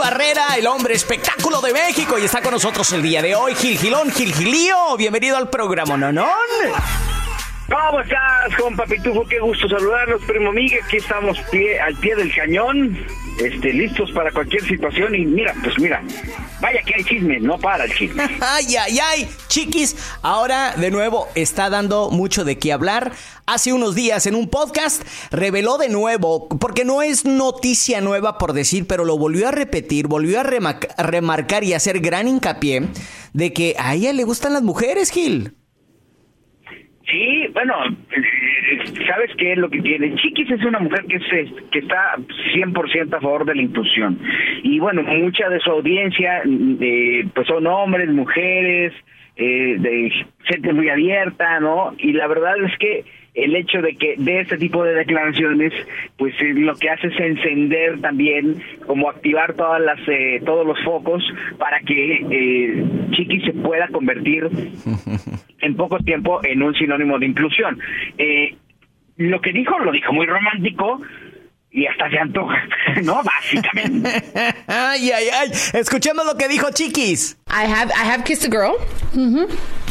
Barrera, el hombre espectáculo de México, y está con nosotros el día de hoy. Gil Gilón, Gil Gilío, bienvenido al programa Nonón. ¿Cómo estás, compa Pitufo? Qué gusto saludarlos, primo Miguel. Aquí estamos pie, al pie del cañón, este, listos para cualquier situación. Y mira, pues mira, vaya que hay chisme, no para el chisme. ay, ay, ay, chiquis, ahora de nuevo está dando mucho de qué hablar. Hace unos días en un podcast reveló de nuevo, porque no es noticia nueva por decir, pero lo volvió a repetir, volvió a remarcar y hacer gran hincapié de que a ella le gustan las mujeres, Gil. Sí, bueno, ¿sabes qué es lo que tiene? Chiquis es una mujer que, se, que está 100% a favor de la inclusión. Y bueno, mucha de su audiencia eh, pues son hombres, mujeres, eh, de gente muy abierta, ¿no? Y la verdad es que el hecho de que de este tipo de declaraciones, pues eh, lo que hace es encender también, como activar todas las, eh, todos los focos para que eh, Chiqui se pueda convertir en poco tiempo en un sinónimo de inclusión. Lo que dijo, lo dijo muy romántico, y hasta se antoja, ¿no? Básicamente. ay, ay, ay. Escuchemos lo que dijo Chiquis. I have I have kissed a girl. Mm-hmm.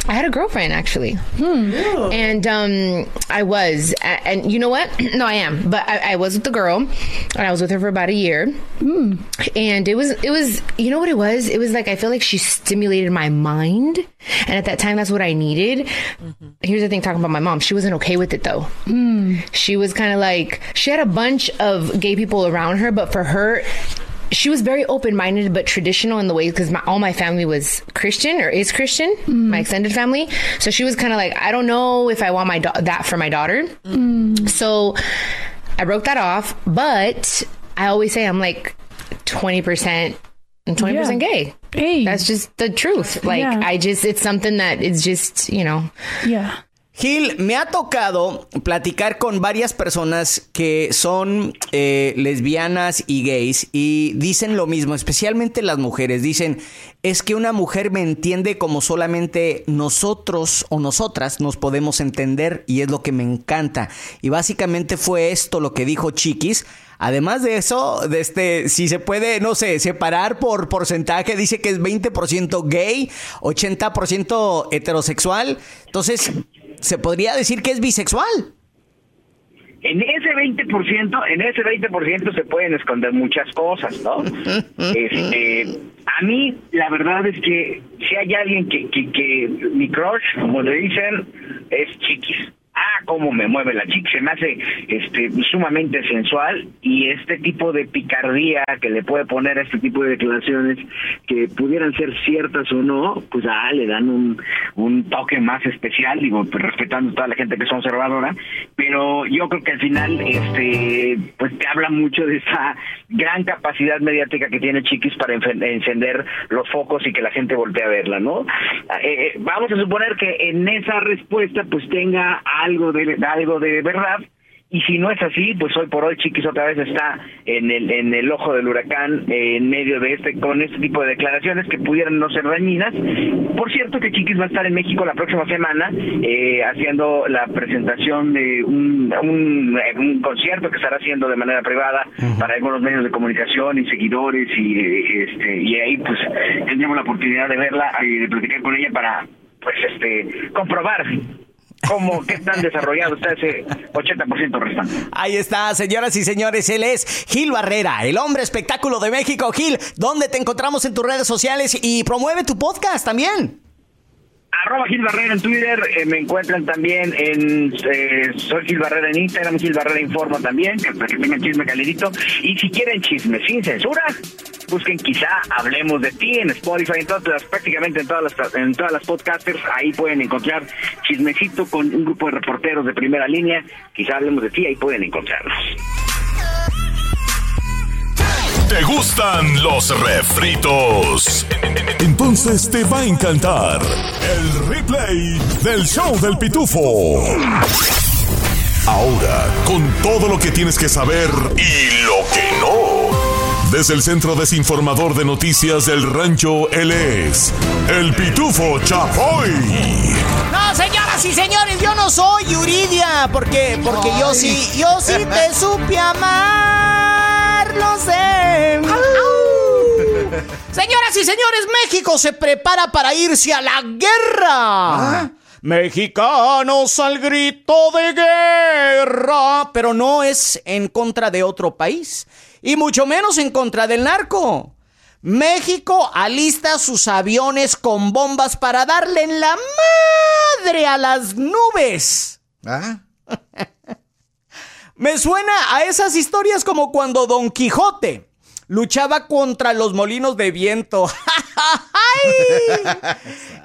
I had a girlfriend actually, hmm. and um, I was, and you know what? no, I am, but I, I, was with the girl, and I was with her for about a year, hmm. and it was it was you know what it was? It was like I feel like she stimulated my mind, and at that time that's what I needed. Mm-hmm. Here's the thing: talking about my mom, she wasn't okay with it though. Hmm. She was kind of like she had a bunch of gay people around her, but for her, she was very open minded but traditional in the ways because all my family was Christian or is Christian, mm. my extended family. So she was kind of like, I don't know if I want my da- that for my daughter. Mm. So I broke that off, but I always say I'm like twenty percent and twenty yeah. percent gay. Hey. That's just the truth. Like yeah. I just, it's something that is just, you know. Yeah. Gil, me ha tocado platicar con varias personas que son eh, lesbianas y gays y dicen lo mismo, especialmente las mujeres. Dicen, es que una mujer me entiende como solamente nosotros o nosotras nos podemos entender y es lo que me encanta. Y básicamente fue esto lo que dijo Chiquis. Además de eso, de este, si se puede, no sé, separar por porcentaje, dice que es 20% gay, 80% heterosexual. Entonces, se podría decir que es bisexual. En ese 20%, en ese 20% se pueden esconder muchas cosas, ¿no? este, a mí, la verdad es que si hay alguien que, que, que mi crush, como le dicen, es Chiquis ah, cómo me mueve la chica, se me hace este, sumamente sensual y este tipo de picardía que le puede poner a este tipo de declaraciones que pudieran ser ciertas o no, pues ah, le dan un, un toque más especial, digo, pues, respetando a toda la gente que es observadora, pero yo creo que al final, este, pues te habla mucho de esa gran capacidad mediática que tiene Chiquis para encender los focos y que la gente voltee a verla, ¿no? Eh, eh, vamos a suponer que en esa respuesta pues tenga algo de, algo de verdad y si no es así, pues hoy por hoy Chiquis otra vez está en el, en el ojo del huracán, en medio de este, con este tipo de declaraciones que pudieran no ser dañinas. Por cierto que Chiquis va a estar en México la próxima semana, eh, haciendo la presentación de un, un, concierto que estará haciendo de manera privada para algunos medios de comunicación y seguidores y este y ahí pues tendríamos la oportunidad de verla y de platicar con ella para pues este comprobar cómo, qué tan desarrollado está ese 80% restante. Ahí está, señoras y señores, él es Gil Barrera, el hombre espectáculo de México. Gil, ¿dónde te encontramos en tus redes sociales y promueve tu podcast también? Arroba Gil Barrera en Twitter, eh, me encuentran también en eh, Soy Gil Barrera en Instagram, Gil Barrera Informa también, que, que tengan chisme calidito. Y si quieren chisme sin censura, busquen quizá Hablemos de ti en Spotify, en todas prácticamente en todas las en todas las podcasters, ahí pueden encontrar chismecito con un grupo de reporteros de primera línea, quizá Hablemos de ti, ahí pueden encontrarlos. ¿Te gustan los refritos? Entonces te va a encantar el replay del show del pitufo. Ahora, con todo lo que tienes que saber y lo que no. Desde el Centro Desinformador de Noticias del Rancho, él es el pitufo Chapoy. No, señoras y señores, yo no soy Yuridia, porque, porque yo sí, yo sí te supe amar, lo sé. Señoras y señores, México se prepara para irse a la guerra. Mexicanos al grito de guerra. Pero no es en contra de otro país. Y mucho menos en contra del narco. México alista sus aviones con bombas para darle en la madre a las nubes. ¿Ah? Me suena a esas historias como cuando Don Quijote luchaba contra los molinos de viento.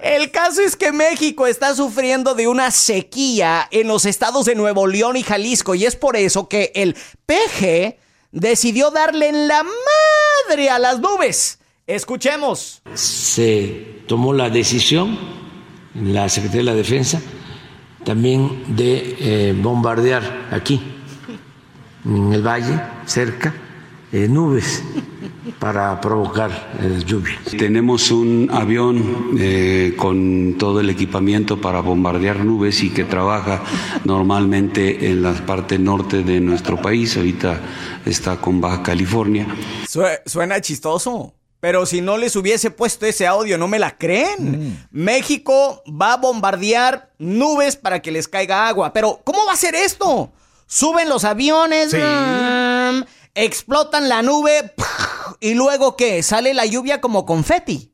El caso es que México está sufriendo de una sequía en los estados de Nuevo León y Jalisco y es por eso que el PG decidió darle en la madre a las nubes. Escuchemos. Se tomó la decisión, la Secretaría de la Defensa, también de eh, bombardear aquí, en el valle, cerca, eh, nubes para provocar eh, lluvia. Tenemos un avión eh, con todo el equipamiento para bombardear nubes y que trabaja normalmente en la parte norte de nuestro país. Ahorita está con Baja California. suena chistoso. Pero si no les hubiese puesto ese audio, no me la creen. México va a bombardear nubes para que les caiga agua. Pero, ¿cómo va a ser esto? Suben los aviones, mm, explotan la nube y luego ¿qué? Sale la lluvia como confeti.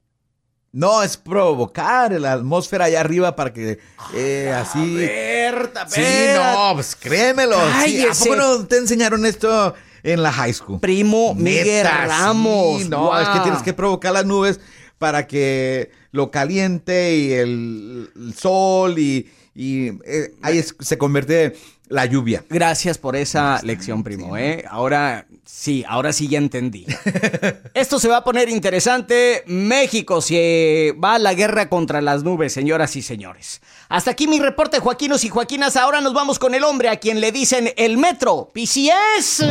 No, es provocar la atmósfera allá arriba para que eh, así. Berta, Sí, no, pues créemelo. Sí, ¿A poco no te enseñaron esto en la high school? Primo Miguel Neta, Ramos. sí, no, es que tienes que provocar las nubes para que lo caliente y el, el sol y, y, eh, ahí es- se convierte la lluvia. Gracias por esa lección, primo, ¿eh? Ahora sí, ahora sí ya entendí. Esto se va a poner interesante. México se va a la guerra contra las nubes, señoras y señores. Hasta aquí mi reporte, Joaquinos y Joaquinas. Ahora nos vamos con el hombre a quien le dicen el metro, PCS.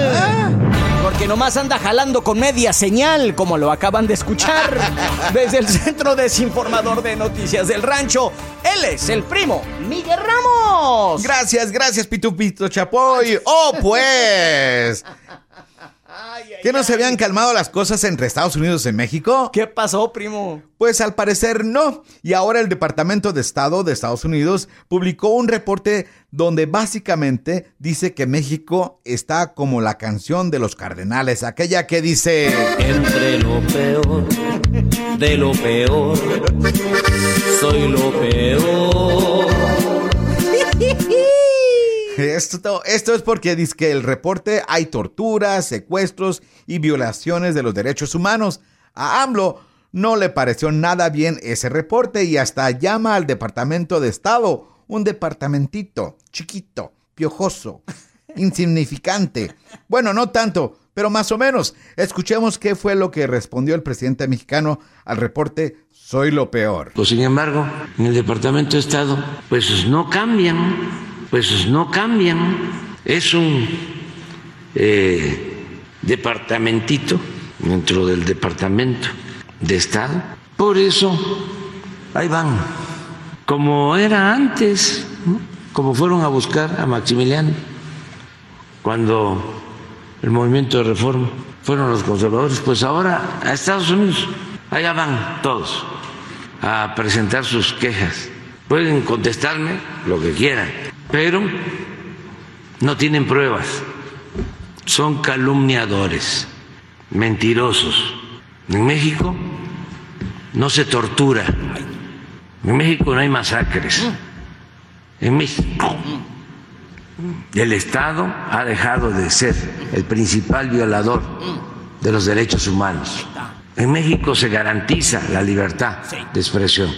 Porque nomás anda jalando con media señal, como lo acaban de escuchar. Desde el Centro Desinformador de Noticias del Rancho, él es el primo Miguel Ramos. Gracias, gracias, Pitu Pito Chapoy. Oh, pues. ¿Que no se habían calmado las cosas entre Estados Unidos y México? ¿Qué pasó, primo? Pues al parecer no. Y ahora el Departamento de Estado de Estados Unidos publicó un reporte donde básicamente dice que México está como la canción de los cardenales, aquella que dice... Entre lo peor de lo peor, soy lo peor. Esto, esto es porque dice que el reporte hay torturas, secuestros y violaciones de los derechos humanos. A AMLO no le pareció nada bien ese reporte y hasta llama al Departamento de Estado, un departamentito chiquito, piojoso, insignificante. Bueno, no tanto, pero más o menos. Escuchemos qué fue lo que respondió el presidente mexicano al reporte Soy lo peor. Pues, sin embargo, en el Departamento de Estado, pues no cambian, pues no cambian. Es un eh, departamentito dentro del Departamento de Estado. Por eso, ahí van, como era antes, como fueron a buscar a Maximiliano, cuando el movimiento de reforma fueron los conservadores, pues ahora a Estados Unidos, allá van todos a presentar sus quejas Pueden contestarme lo que quieran, pero no tienen pruebas. Son calumniadores, mentirosos. En México no se tortura. En México no hay masacres. En México el Estado ha dejado de ser el principal violador de los derechos humanos. En México se garantiza la libertad de expresión.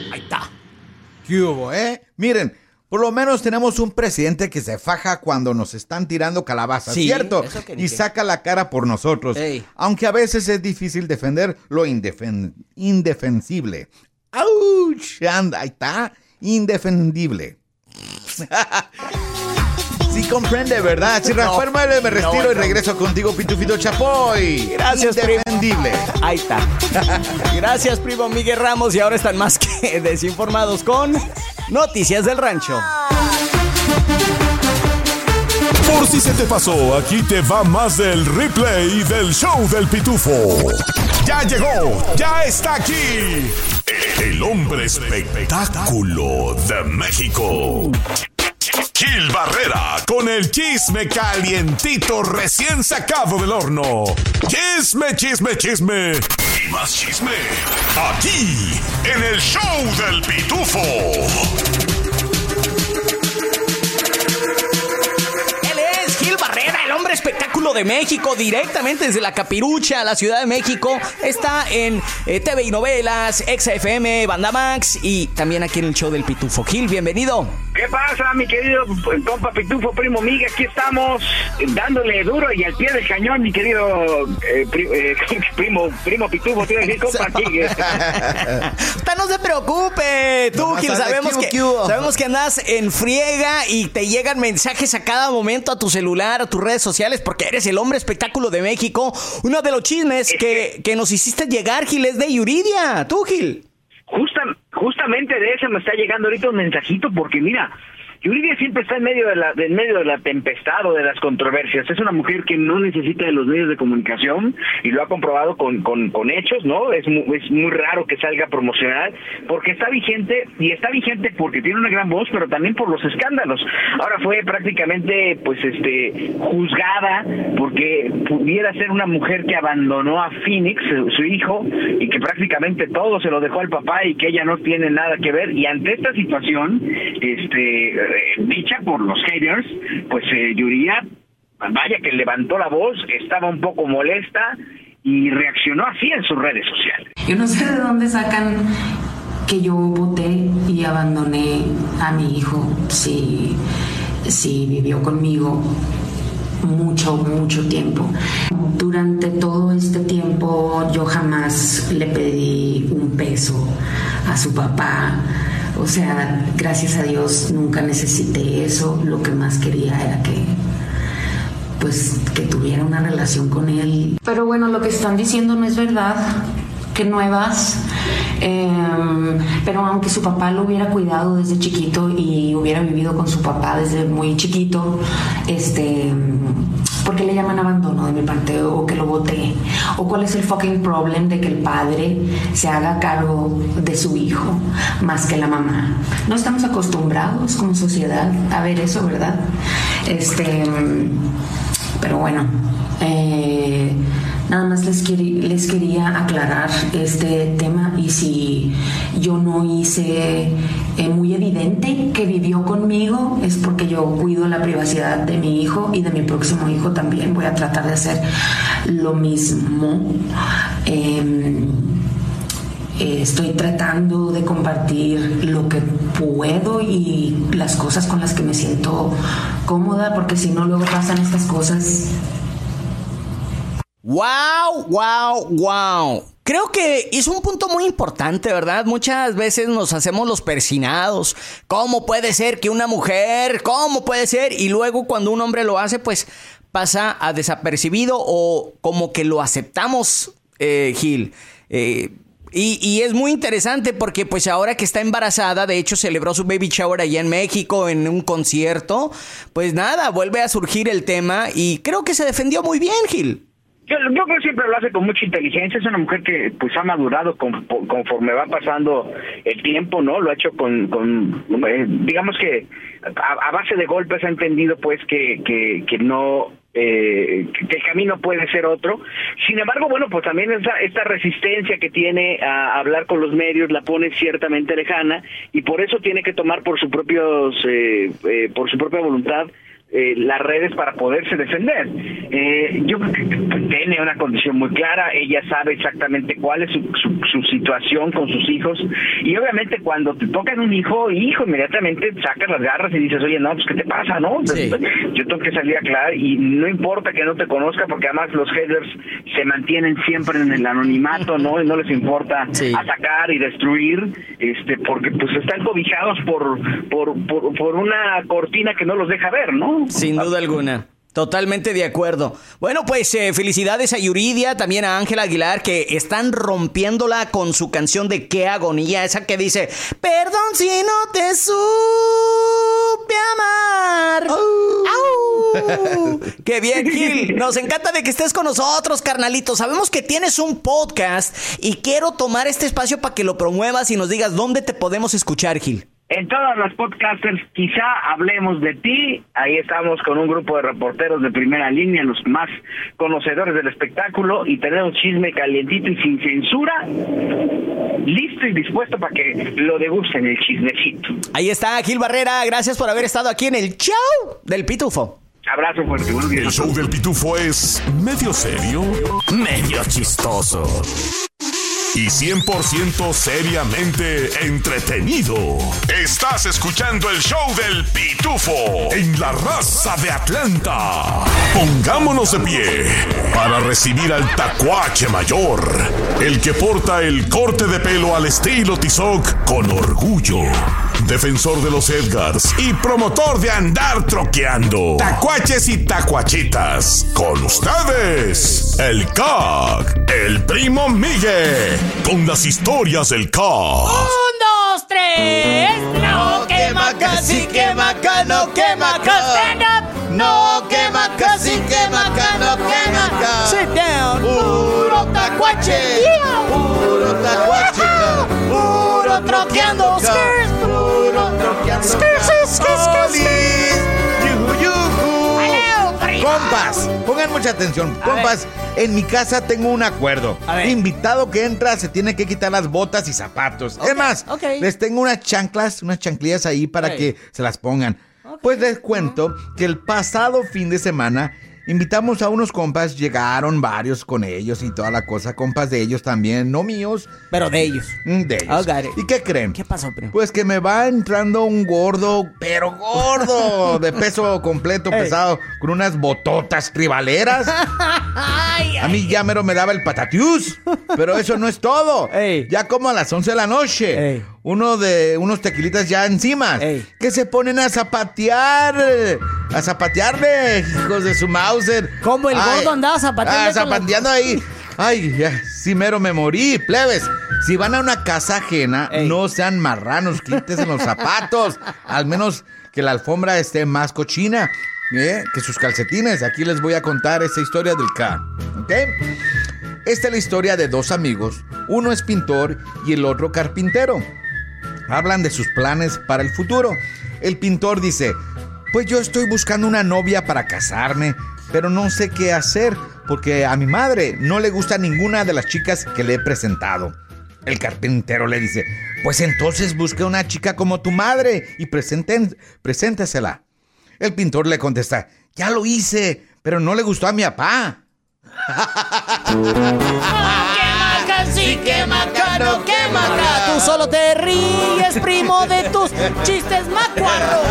¿Qué hubo, eh? Miren, por lo menos tenemos un presidente que se faja cuando nos están tirando calabazas, Sí, ¿cierto? Y saca la cara por nosotros. Ey. Aunque a veces es difícil defender lo indefen- indefensible. ¡Auch! Anda, ahí está. Indefendible. Sí comprende, ¿verdad? Si Rafael Mueble, me retiro no, y no. regreso contigo, Pitufito Chapoy. Gracias, primo. Indefendible. Ahí está. Gracias, primo Miguel Ramos. Y ahora están más que desinformados con Noticias del Rancho. Por si se te pasó, aquí te va más del replay del show del pitufo. Ya llegó, ya está aquí. El hombre espectáculo de México. Gil Barrera con el chisme calientito recién sacado del horno. Chisme, chisme, chisme. Y más chisme. Aquí, en el show del pitufo. Él es Gil Barrera, el hombre espectáculo de México, directamente desde la Capirucha, la Ciudad de México. Está en eh, TV y novelas, XFM, Banda Max y también aquí en el show del Pitufo. Gil, bienvenido. ¿Qué pasa, mi querido compa Pitufo, primo Miga? Aquí estamos dándole duro y al pie del cañón, mi querido eh, pri- eh, primo, primo Pitufo, te decir, compa Miga. Usted no se preocupe, tú, anda, sabemos ¿qué hubo, que, sabemos que andas en friega y te llegan mensajes a cada momento a tu celular, a tus redes sociales, porque eres el hombre espectáculo de México. Uno de los chismes que, que nos hiciste llegar, Gil, es de Yuridia. Tú, Gil. Justa, justamente de eso me está llegando ahorita un mensajito porque mira, Yuridia siempre está en medio de la en medio de la tempestad o de las controversias. Es una mujer que no necesita de los medios de comunicación y lo ha comprobado con, con, con hechos, ¿no? Es muy, es muy raro que salga a promocionar porque está vigente y está vigente porque tiene una gran voz, pero también por los escándalos. Ahora fue prácticamente pues este juzgada porque pudiera ser una mujer que abandonó a Phoenix, su, su hijo, y que prácticamente todo se lo dejó al papá y que ella no tiene nada que ver. Y ante esta situación, este eh, dicha por los haters, pues eh, Yuridia, vaya que levantó la voz, estaba un poco molesta y reaccionó así en sus redes sociales. Yo no sé de dónde sacan que yo voté y abandoné a mi hijo si, si vivió conmigo mucho, mucho tiempo. Durante todo este tiempo yo jamás le pedí un peso a su papá. O sea, gracias a Dios nunca necesité eso. Lo que más quería era que pues que tuviera una relación con él. Pero bueno, lo que están diciendo no es verdad, que nuevas, Em, pero aunque su papá lo hubiera cuidado desde chiquito y hubiera vivido con su papá desde muy chiquito, este, ¿por qué le llaman abandono de mi parte o que lo voté? ¿O cuál es el fucking problem de que el padre se haga cargo de su hijo más que la mamá? No estamos acostumbrados como sociedad a ver eso, ¿verdad? Este, pero bueno, eh, nada más les, les quería aclarar este tema y si yo no hice eh, muy evidente que vivió conmigo es porque yo cuido la privacidad de mi hijo y de mi próximo hijo también. Voy a tratar de hacer lo mismo. Em, eh, estoy tratando de compartir lo que puedo y las cosas con las que me siento cómoda, porque si no luego pasan estas cosas Wow, wow, wow. Creo que es un punto muy importante, ¿verdad? Muchas veces nos hacemos los persinados. ¿Cómo puede ser que una mujer? ¿Cómo puede ser? Y luego cuando un hombre lo hace, pues pasa a desapercibido o como que lo aceptamos, eh, Gil. Eh, y, y es muy interesante porque pues ahora que está embarazada, de hecho celebró su baby shower allá en México en un concierto, pues nada, vuelve a surgir el tema y creo que se defendió muy bien, Gil. Yo, yo creo que siempre lo hace con mucha inteligencia, es una mujer que pues ha madurado con- conforme va pasando el tiempo, ¿no? Lo ha hecho con, con eh, digamos que a, base de golpes ha entendido pues que, que, que no eh, que el camino puede ser otro. Sin embargo, bueno, pues también esta, esta resistencia que tiene a hablar con los medios la pone ciertamente lejana y por eso tiene que tomar por su propios eh, eh, por su propia voluntad eh, las redes para poderse defender. Eh, yo creo que tiene una condición muy clara, ella sabe exactamente cuál es su, su, su situación con sus hijos y obviamente cuando te tocan un hijo, hijo, inmediatamente sacas las garras y dices, oye, no, pues ¿qué te pasa, no? Sí. Yo tengo que salir a aclarar y no importa que no te conozca porque además los headers se mantienen siempre en el anonimato, ¿no? Y no les importa Sí. atacar y destruir, este, porque pues están cobijados por, por, por, por una cortina que no los deja ver, ¿no? Sin duda alguna. Totalmente de acuerdo. Bueno, pues eh, felicidades a Yuridia, también a Ángela Aguilar, que están rompiéndola con su canción de Qué agonía, esa que dice, perdón si no te supe amar. Au. Qué bien, Gil. Nos encanta de que estés con nosotros, carnalito. Sabemos que tienes un podcast y quiero tomar este espacio para que lo promuevas y nos digas dónde te podemos escuchar, Gil. En todas las podcasters, quizá hablemos de ti. Ahí estamos con un grupo de reporteros de primera línea, los más conocedores del espectáculo, y tenemos chisme calientito y sin censura, listo y dispuesto para que lo degusten el chismecito. Ahí está, Gil Barrera. Gracias por haber estado aquí en el show del Pitufo. Abrazo fuerte, buenos días. El show del pitufo es medio serio, medio chistoso y 100% seriamente entretenido. Estás escuchando el show del pitufo en la raza de Atlanta. Pongámonos de pie para recibir al tacuache mayor, el que porta el corte de pelo al estilo Tizoc con orgullo. Defensor de los Edgars y promotor de andar troqueando. Tacuaches y tacuachitas. Con ustedes, el CAC, el primo Miguel, con las historias del CAC. Un, dos, tres. No quema casi, quema acá, no quema acá. Stand up. No quema casi, quema acá, no quema acá. Sit down. Puro tacuache. Puro tacuache. Puro troqueando. Skirs. Pongan mucha atención. A Compas, en mi casa tengo un acuerdo. Ver. Invitado que entra se tiene que quitar las botas y zapatos. Ok, es más, les tengo unas chanclas, unas chanclillas ahí para que se las pongan. Pues les cuento que el pasado fin de semana invitamos a unos compas, llegaron varios con ellos y toda la cosa, compas de ellos también, no míos, Pero de ellos. mm, de ellos. ¿Y qué creen? ¿Qué pasó, primo? Pues que me va entrando un gordo, pero gordo, de peso completo, pesado, con unas bototas tribaleras. Ay, A mí ya mero me daba el patatiús, pero eso no es todo. Ya como a las 11 de la noche. Uno de unos tequilitas ya encima, Ey. que se ponen a zapatear, a zapatearle, hijos de su Mauser. ¿Cómo el gordo andaba zapateando Ah, zapateando ahí. Ay, ya, sí mero me morí, plebes. Si van a una casa ajena, Ey. no sean marranos, quítense los zapatos. Al menos que la alfombra esté más cochina ¿eh? que sus calcetines. Aquí les voy a contar esta historia del K. ¿Ok? Esta es la historia de dos amigos. Uno es pintor y el otro carpintero. Hablan de sus planes para el futuro. El pintor dice, pues yo estoy buscando una novia para casarme, pero no sé qué hacer porque a mi madre no le gusta ninguna de las chicas que le he presentado. El carpintero le dice, pues entonces busque una chica como tu madre y presenten, preséntesela. El pintor le contesta, ya lo hice, pero no le gustó a mi papá. casi, quema no quema acá. Tú solo te ríes, primo, de tus chistes macuarro.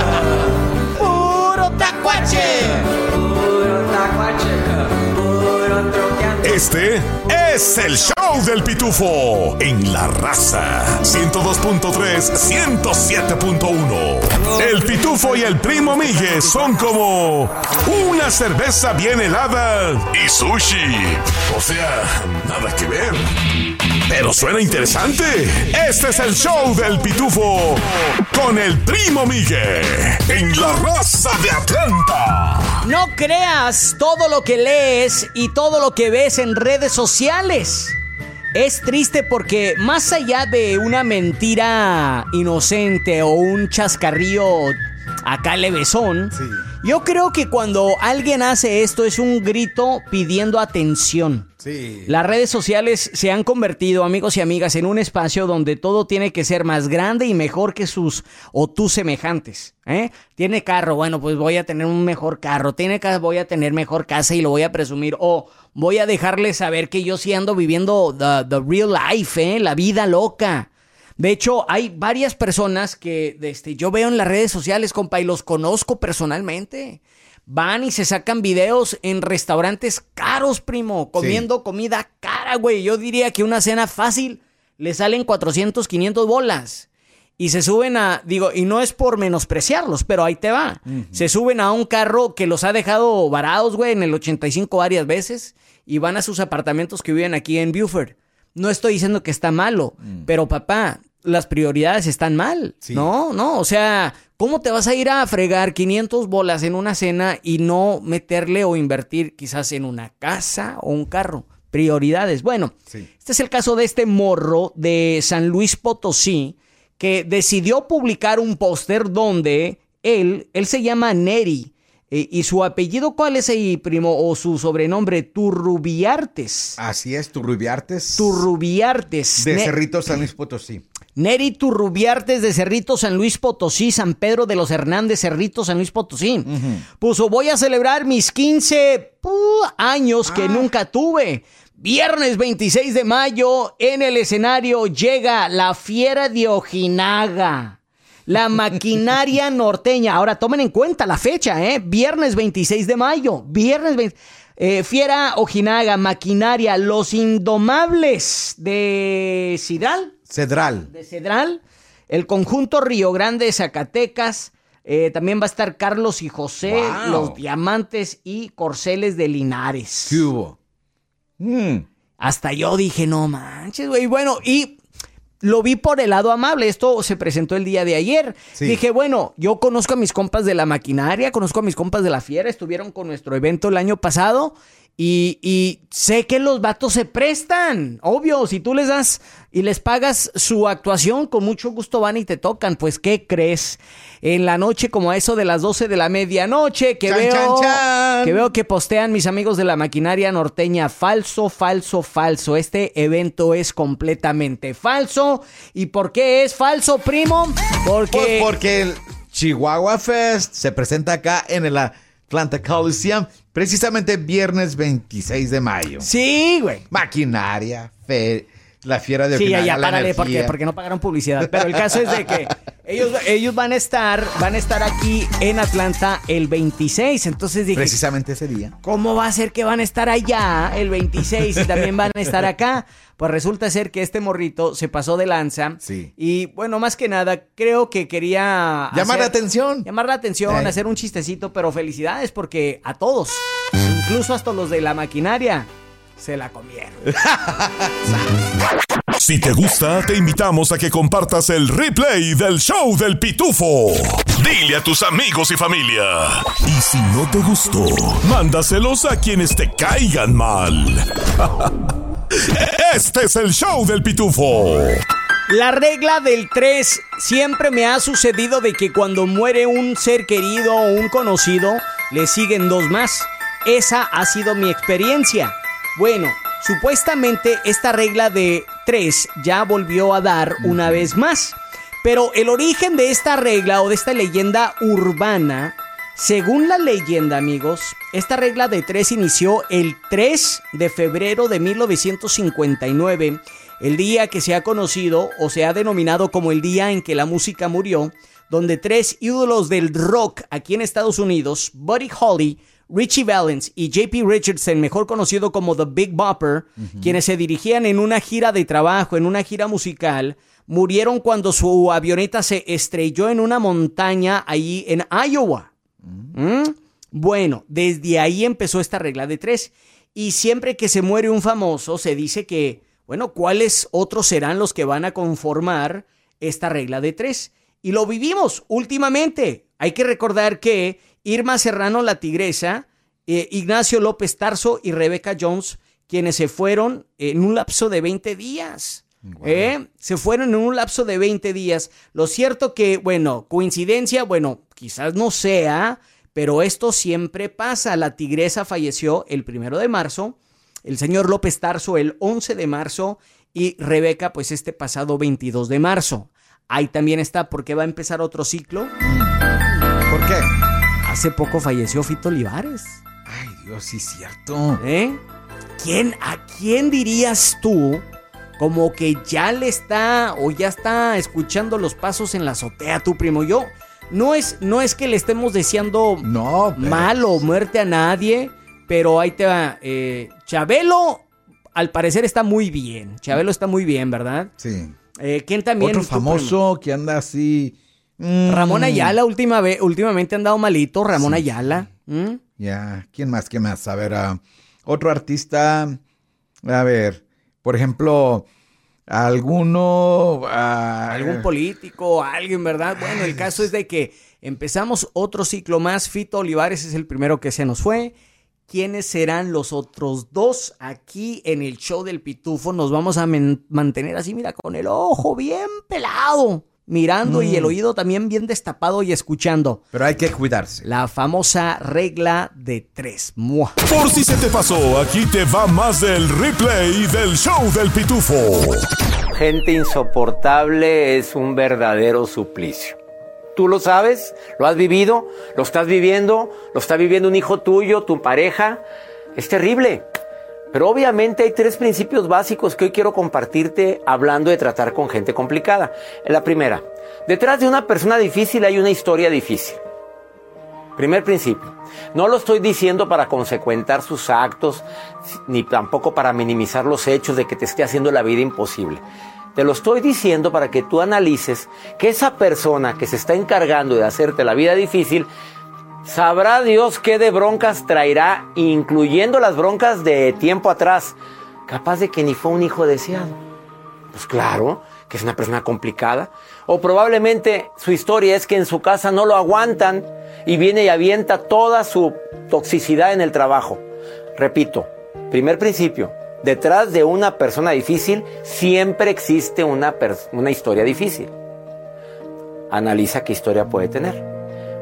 Puro tacuache. Este es el show del pitufo en la raza 102.3 107.1 El pitufo y el primo Migue son como una cerveza bien helada y sushi o sea nada que ver Pero suena interesante. Este es el show del pitufo con el primo Miguel en la raza de Atlanta. No creas todo lo que lees y todo lo que ves en redes sociales. Es triste porque más allá de una mentira inocente o un chascarrío acá levesón, yo creo que cuando alguien hace esto es un grito pidiendo atención. Sí. Las redes sociales se han convertido, amigos y amigas, en un espacio donde todo tiene que ser más grande y mejor que sus o tus semejantes. ¿eh? Tiene carro, bueno, pues voy a tener un mejor carro. Tiene casa, voy a tener mejor casa y lo voy a presumir. O voy a dejarle saber que yo sí ando viviendo the, the real life, ¿eh? la vida loca. De hecho, hay varias personas que este, yo veo en las redes sociales, compa, y los conozco personalmente. Van y se sacan videos en restaurantes caros, primo, comiendo comida cara, güey. Yo diría que una cena fácil le salen 400, 500 bolas. Y se suben a, digo, y no es por menospreciarlos, pero ahí te va. Se suben a un carro que los ha dejado varados, güey, en el 85 varias veces y van a sus apartamentos que viven aquí en Buford. No estoy diciendo que está malo, pero papá, las prioridades están mal. No, no, o sea, ¿cómo te vas a ir a fregar 500 bolas en una cena y no meterle o invertir quizás en una casa o un carro? Prioridades. Bueno, este es el caso de este morro de San Luis Potosí que decidió publicar un póster donde él, él se llama Neri. eh, ¿Y su apellido cuál es ahí, primo? ¿O su sobrenombre? Turrubiartes. Así es, Turrubiartes. Turrubiartes. De Cerrito San Luis Potosí. Neri Turrubiartes de Cerrito San Luis Potosí, San Pedro de los Hernández, Cerrito San Luis Potosí. Puso, voy a celebrar mis 15 pu, años que nunca tuve. Viernes 26 de mayo, en el escenario llega la fiera de Ojinaga. La maquinaria norteña. Ahora tomen en cuenta la fecha, ¿eh? Viernes 26 de mayo. Viernes 20 eh, Fiera Ojinaga, maquinaria, los indomables de Sidral Cedral. de Cedral, el conjunto Río Grande de Zacatecas, eh, también va a estar Carlos y José, Wow. los Diamantes y Corceles de Linares. ¿Qué hubo? Mm. Hasta yo dije, no manches, güey. Bueno, y lo vi por el lado amable. Esto se presentó el día de ayer. Sí. Dije, bueno, yo conozco a mis compas de la maquinaria, conozco a mis compas de la fiera, estuvieron con nuestro evento el año pasado. Y, y sé que los vatos se prestan. Obvio, si tú les das y les pagas su actuación, con mucho gusto van y te tocan. Pues, ¿qué crees? En la noche, como a eso de las 12 de la medianoche, que Chan, veo chan, chan. que veo que postean mis amigos de la maquinaria norteña. Falso, falso, falso. Este evento es completamente falso. ¿Y por qué es falso, primo? Porque. Pues porque el Chihuahua Fest se presenta acá en el Atlanta Coliseum precisamente viernes 26 de mayo. Sí, güey. Maquinaria, fe- la fiera de Sí, ya, ya, párale, porque, porque no pagaron publicidad. Pero el caso es de que ellos, ellos van a estar, van a estar aquí en Atlanta el 26. Entonces dije, Precisamente ese día. ¿Cómo va a ser que van a estar allá el 26 y también van a estar acá? Pues resulta ser que este morrito se pasó de lanza. Sí. Y bueno, más que nada, creo que quería. Llamar hacer- la atención. Llamar la atención, Eh. hacer un chistecito, pero felicidades porque a todos, incluso hasta los de la maquinaria, se la comieron. Si te gusta, te invitamos a que compartas el replay del show del pitufo. Dile a tus amigos y familia. Y si no te gustó, mándaselos a quienes te caigan mal. Este es el show del pitufo. La regla del 3 siempre me ha sucedido de que cuando muere un ser querido o un conocido, le siguen dos más. Esa ha sido mi experiencia. Bueno, supuestamente esta regla de 3 ya volvió a dar una vez más. Pero el origen de esta regla o de esta leyenda urbana, según la leyenda, amigos, esta regla de 3 inició el 3 de febrero de 1959 el día que se ha conocido o se ha denominado como el día en que la música murió, donde tres ídolos del rock aquí en Estados Unidos, Buddy Holly, Richie Valens y JP Richardson, mejor conocido como The Big Bopper, quienes se dirigían en una gira de trabajo, en una gira musical, murieron cuando su avioneta se estrelló en una montaña ahí en Iowa. ¿Mm? Bueno, desde ahí empezó esta regla de tres. Y siempre que se muere un famoso, se dice que, bueno, ¿cuáles otros serán los que van a conformar esta regla de tres? Y lo vivimos últimamente. Hay que recordar que Irma Serrano, la tigresa, eh, Ignacio López Tarso y Rebeca Jones, quienes se fueron en un lapso de 20 días. ¿eh? Se fueron en un lapso de 20 días. Lo cierto que, bueno, coincidencia, bueno, quizás no sea, pero esto siempre pasa. La tigresa falleció el primero de marzo, el señor López Tarso el 11 de marzo y Rebeca, pues este pasado 22 de marzo. Ahí también está, porque va a empezar otro ciclo. ¿Por qué? Hace poco falleció Fito Olivares. Ay, Dios, sí es cierto. ¿Eh? ¿Quién, ¿A quién dirías tú como que ya le está o ya está escuchando los pasos en la azotea tu primo? Yo no es, no es que le estemos deseando No, pero- mal o muerte a nadie, pero ahí te va. eh, Chabelo, al parecer está muy bien. Chabelo está muy bien, ¿verdad? Sí. Eh, ¿Quién también? Otro primo? famoso que anda así. mm, Ramón Ayala, última vez, últimamente ha andado malito, Ramón Ayala. ¿Mm? Ya, ¿quién más? ¿Quién más? A ver, ah, otro artista. A ver, por ejemplo, alguno. ah, algún político, alguien, ¿verdad? Bueno, el caso es de que empezamos otro ciclo más. Fito Olivares es el primero que se nos fue. ¿Quiénes serán los otros dos aquí en el show del Pitufo? Nos vamos a mantener así, mira, con el ojo bien pelado, mirando y el oído también bien destapado y escuchando. Pero hay que cuidarse. La famosa regla de tres. ¡Mua! Por si se te pasó, aquí te va más del replay del show del pitufo. Gente insoportable es un verdadero suplicio. Tú lo sabes, lo has vivido, lo estás viviendo, lo está viviendo un hijo tuyo, tu pareja. Es terrible. Pero obviamente hay tres principios básicos que hoy quiero compartirte hablando de tratar con gente complicada. La primera, detrás de una persona difícil hay una historia difícil. Primer principio. No lo estoy diciendo para consecuentar sus actos, ni tampoco para minimizar los hechos de que te esté haciendo la vida imposible. Te lo estoy diciendo para que tú analices que esa persona que se está encargando de hacerte la vida difícil, sabrá Dios qué de broncas traerá, incluyendo las broncas de tiempo atrás. Capaz de que ni fue un hijo deseado. Pues claro, que es una persona complicada. O probablemente su historia es que en su casa no lo aguantan y viene y avienta toda su toxicidad en el trabajo. Repito, primer principio, detrás de una persona difícil siempre existe una, una historia difícil. Analiza qué historia puede tener.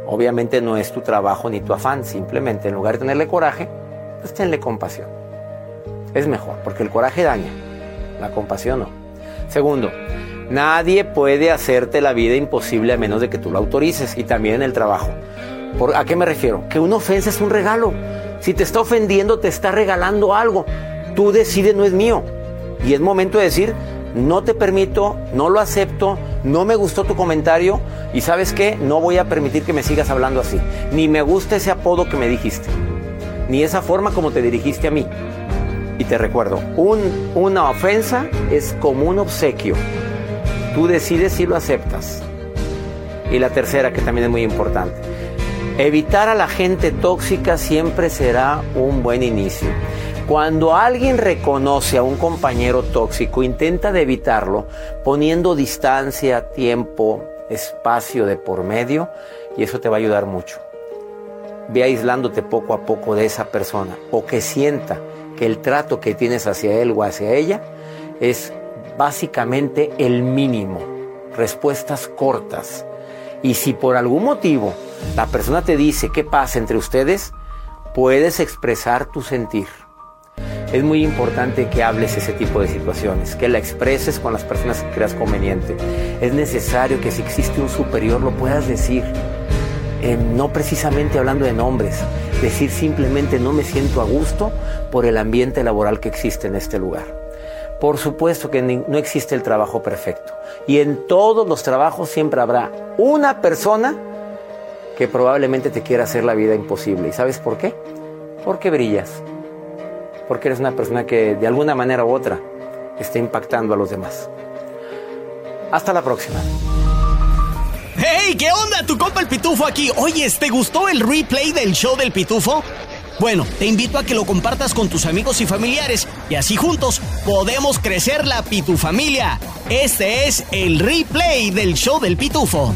Obviamente no es tu trabajo ni tu afán, simplemente en lugar de tenerle coraje, pues tenle compasión. Es mejor, porque el coraje daña, la compasión no. Segundo, nadie puede hacerte la vida imposible a menos de que tú lo autorices y también el trabajo. ¿Por, ¿A qué me refiero? Que una ofensa es un regalo. Si te está ofendiendo, te está regalando algo. Tú decides, no es mío. Y es momento de decir, no te permito, no lo acepto, no me gustó tu comentario y sabes qué, no voy a permitir que me sigas hablando así. Ni me gusta ese apodo que me dijiste, ni esa forma como te dirigiste a mí. Y te recuerdo, un- una ofensa es como un obsequio. Tú decides si lo aceptas. Y la tercera, que también es muy importante, evitar a la gente tóxica siempre será un buen inicio. Cuando alguien reconoce a un compañero tóxico, intenta de evitarlo poniendo distancia, tiempo, espacio de por medio y eso te va a ayudar mucho. Ve aislándote poco a poco de esa persona o que sienta que el trato que tienes hacia él o hacia ella es básicamente el mínimo. Respuestas cortas. Y si por algún motivo la persona te dice qué pasa entre ustedes, puedes expresar tu sentir. Es muy importante que hables ese tipo de situaciones, que la expreses con las personas que creas conveniente. Es necesario que si existe un superior lo puedas decir. Eh, no precisamente hablando de nombres, decir simplemente no me siento a gusto por el ambiente laboral que existe en este lugar. Por supuesto que no existe el trabajo perfecto. Y en todos los trabajos siempre habrá una persona que probablemente te quiera hacer la vida imposible. ¿Y sabes por qué? Porque brillas. Porque eres una persona que de alguna manera u otra está impactando a los demás. Hasta la próxima. ¡Hey! ¿Qué onda? Tu compa el Pitufo aquí. Oye, ¿te gustó el replay del show del Pitufo? Bueno, te invito a que lo compartas con tus amigos y familiares y así juntos podemos crecer la pitufamilia. Este es el replay del show del pitufo.